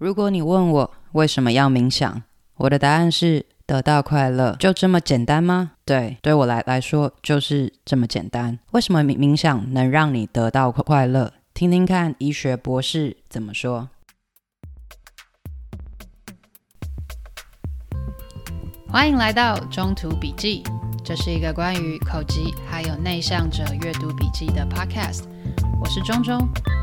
如果你问我为什么要冥想，我的答案是得到快乐。就这么简单吗？对，对我来来说就是这么简单。为什么冥冥想能让你得到快乐？听听看医学博士怎么说。欢迎来到中途笔记，这是一个关于口吃还有内向者阅读笔记的 podcast。我是中中。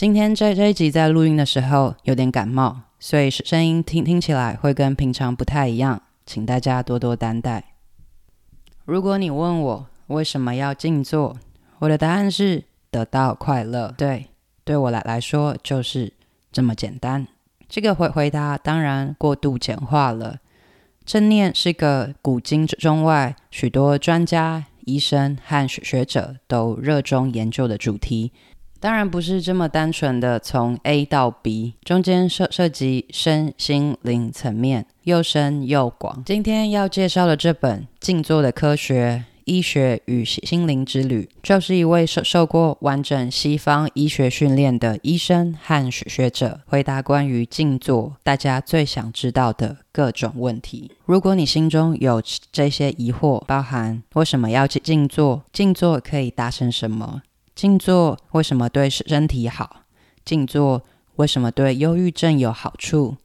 今天这这一集在录音的时候有点感冒，所以声音听听起来会跟平常不太一样，请大家多多担待。如果你问我为什么要静坐，我的答案是得到快乐。对，对我来来说就是这么简单。这个回回答当然过度简化了。正念是个古今中外许多专家、医生和学学者都热衷研究的主题。当然不是这么单纯的从 A 到 B，中间涉涉及身心灵层面，又深又广。今天要介绍的这本《静坐的科学：医学与心灵之旅》，就是一位受受过完整西方医学训练的医生和学学者，回答关于静坐大家最想知道的各种问题。如果你心中有这些疑惑，包含为什么要静静坐，静坐可以达成什么？静坐为什么对身体好？静坐为什么对忧郁症有好处？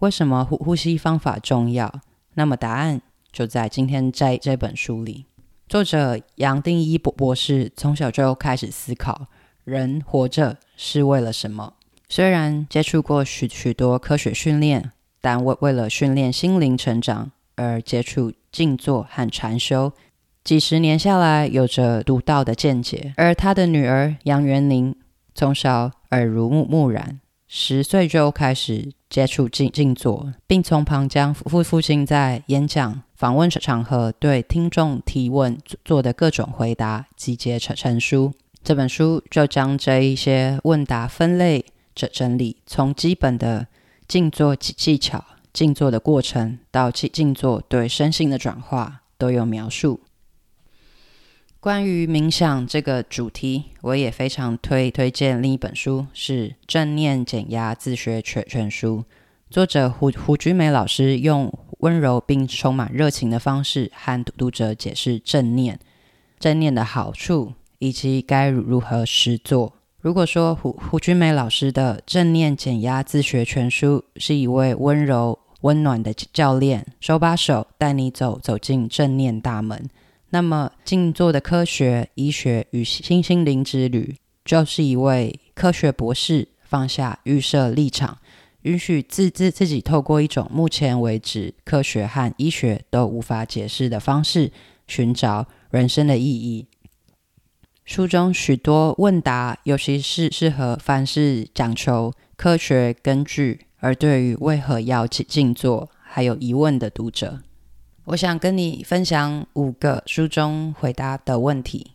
为什么呼呼吸方法重要？那么答案就在今天在这本书里。作者杨定一博博士从小就开始思考，人活着是为了什么？虽然接触过许许多科学训练，但为为了训练心灵成长而接触静坐和禅修。几十年下来，有着独到的见解。而他的女儿杨元宁从小耳濡目目染，十岁就开始接触静静坐，并从旁将父父亲在演讲、访问场合对听众提问做的各种回答集结成成书。这本书就将这一些问答分类、整整理，从基本的静坐技技巧、静坐的过程，到静静坐对身心的转化，都有描述。关于冥想这个主题，我也非常推推荐另一本书，是《正念减压自学全全书》。作者胡胡君梅老师用温柔并充满热情的方式，和读者解释正念、正念的好处以及该如何实作。如果说胡胡君梅老师的《正念减压自学全书》是一位温柔温暖的教练，手把手带你走走进正念大门。那么，静坐的科学、医学与新心灵之旅，就是一位科学博士放下预设立场，允许自自自己透过一种目前为止科学和医学都无法解释的方式，寻找人生的意义。书中许多问答，尤其是适合凡是讲求科学根据，而对于为何要静静坐还有疑问的读者。我想跟你分享五个书中回答的问题。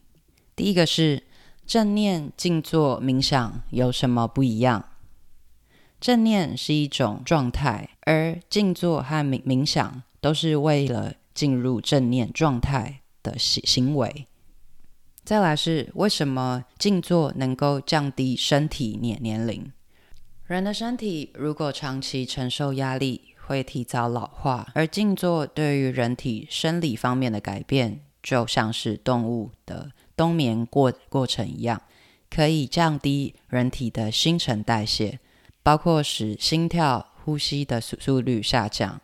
第一个是正念静坐冥想有什么不一样？正念是一种状态，而静坐和冥冥想都是为了进入正念状态的行行为。再来是为什么静坐能够降低身体年年龄？人的身体如果长期承受压力，会提早老化，而静坐对于人体生理方面的改变，就像是动物的冬眠过过程一样，可以降低人体的新陈代谢，包括使心跳、呼吸的速速率下降，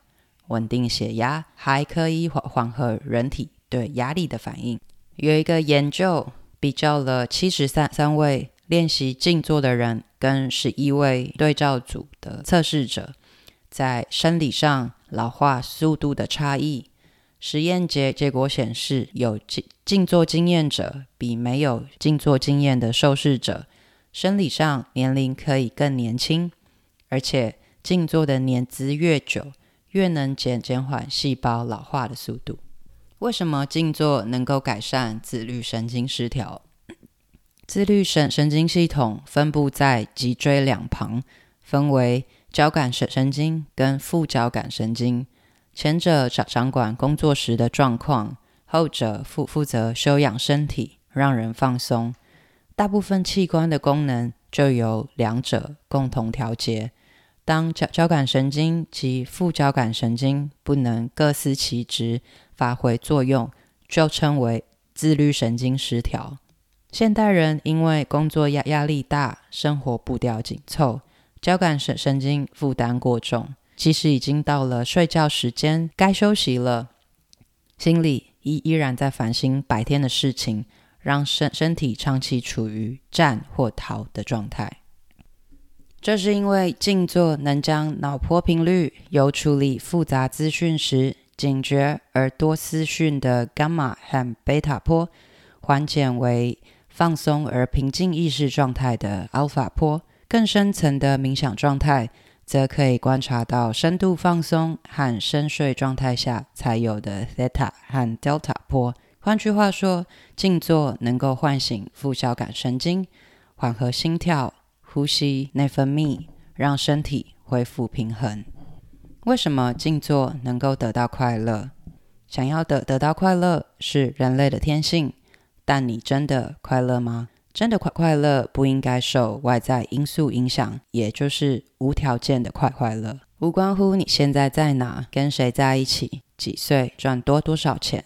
稳定血压，还可以缓缓和人体对压力的反应。有一个研究比较了七十三三位练习静坐的人跟十一位对照组的测试者。在生理上老化速度的差异，实验结结果显示，有静静坐经验者比没有静坐经验的受试者，生理上年龄可以更年轻，而且静坐的年资越久，越能减减缓细胞老化的速度。为什么静坐能够改善自律神经失调？自律神神经系统分布在脊椎两旁，分为交感神神经跟副交感神经，前者掌掌管工作时的状况，后者负负责休养身体，让人放松。大部分器官的功能就由两者共同调节。当交交感神经及副交感神经不能各司其职发挥作用，就称为自律神经失调。现代人因为工作压压力大，生活步调紧凑，交感神神经负担过重，即使已经到了睡觉时间，该休息了，心里依依然在烦心白天的事情，让身身体长期处于战或逃的状态。这是因为静坐能将脑波频率由处理复杂资讯时警觉而多思绪的伽马和贝塔波，缓解为放松而平静意识状态的阿尔法波，更深层的冥想状态，则可以观察到深度放松和深睡状态下才有的 theta 和 delta 波。换句话说，静坐能够唤醒副交感神经，缓和心跳、呼吸、内分泌，让身体恢复平衡。为什么静坐能够得到快乐？想要的得到快乐是人类的天性。但你真的快乐吗？真的快快乐不应该受外在因素影响，也就是无条件的快快乐，无关乎你现在在哪，跟谁在一起，几岁，赚多多少钱，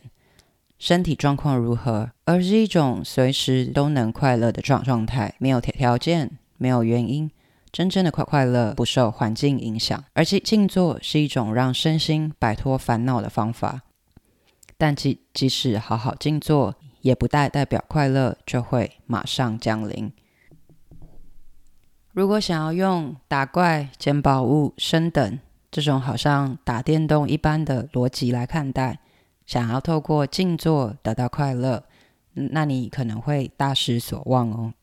身体状况如何，而是一种随时都能快乐的状状态，没有条条件，没有原因，真正的快快乐不受环境影响，而且静坐是一种让身心摆脱烦恼的方法。但即即使好好静坐，也不代代表快乐就会马上降临。如果想要用打怪、捡宝物、升等这种好像打电动一般的逻辑来看待，想要透过静坐得到快乐，那你可能会大失所望哦。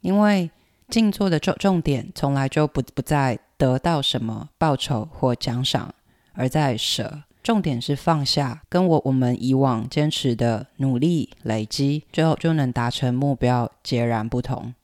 因为静坐的重重点从来就不不在得到什么报酬或奖赏，而在舍。重点是放下，跟我我们以往坚持的努力累积，最后就能达成目标截然不同。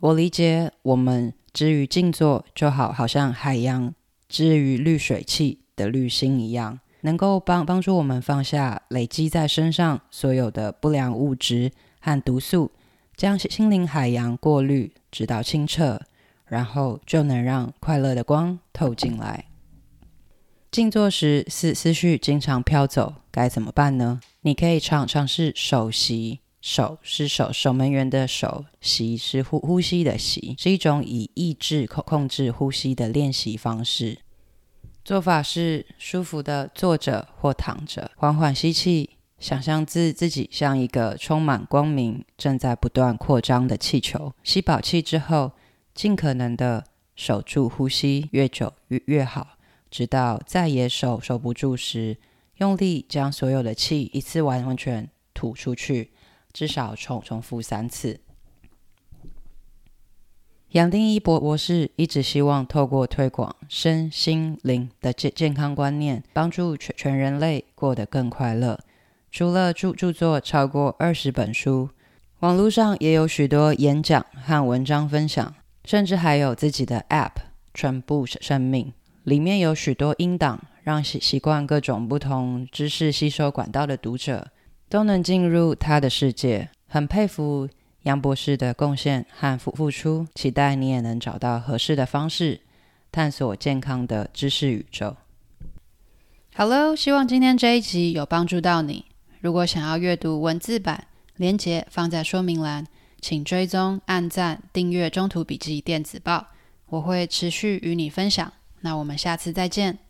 我理解，我们之于静坐，就好好像海洋之于滤水器的滤芯一样，能够帮帮助我们放下累积在身上所有的不良物质和毒素，将心灵海洋过滤，直到清澈，然后就能让快乐的光透进来。静坐时思思绪经常飘走，该怎么办呢？你可以尝尝试守息，守是守守门员的守，息是呼呼吸的息，是一种以意志控控制呼吸的练习方式。做法是舒服的坐着或躺着，缓缓吸气，想象自自己像一个充满光明、正在不断扩张的气球。吸饱气之后，尽可能的守住呼吸，越久越越好。直到再也守守不住时，用力将所有的气一次完完全吐出去，至少重重复三次。杨定一博博士一直希望透过推广身心灵的健健康观念，帮助全全人类过得更快乐。除了著著作超过二十本书，网络上也有许多演讲和文章分享，甚至还有自己的 App，传播生命。里面有许多音档，让习习惯各种不同知识吸收管道的读者都能进入他的世界。很佩服杨博士的贡献和付付出，期待你也能找到合适的方式，探索健康的知识宇宙。好喽，希望今天这一集有帮助到你。如果想要阅读文字版，连结放在说明栏，请追踪、按赞、订阅《中途笔记电子报》，我会持续与你分享。那我们下次再见。